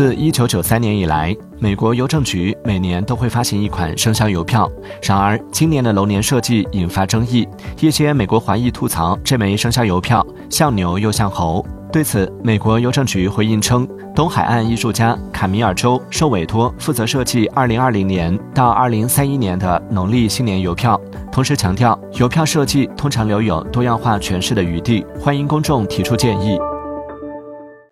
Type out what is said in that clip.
自1993年以来，美国邮政局每年都会发行一款生肖邮票。然而，今年的龙年设计引发争议。一些美国华裔吐槽这枚生肖邮票像牛又像猴。对此，美国邮政局回应称，东海岸艺术家卡米尔州受委托负责设计2020年到2031年的农历新年邮票。同时强调，邮票设计通常留有多样化诠释的余地。欢迎公众提出建议。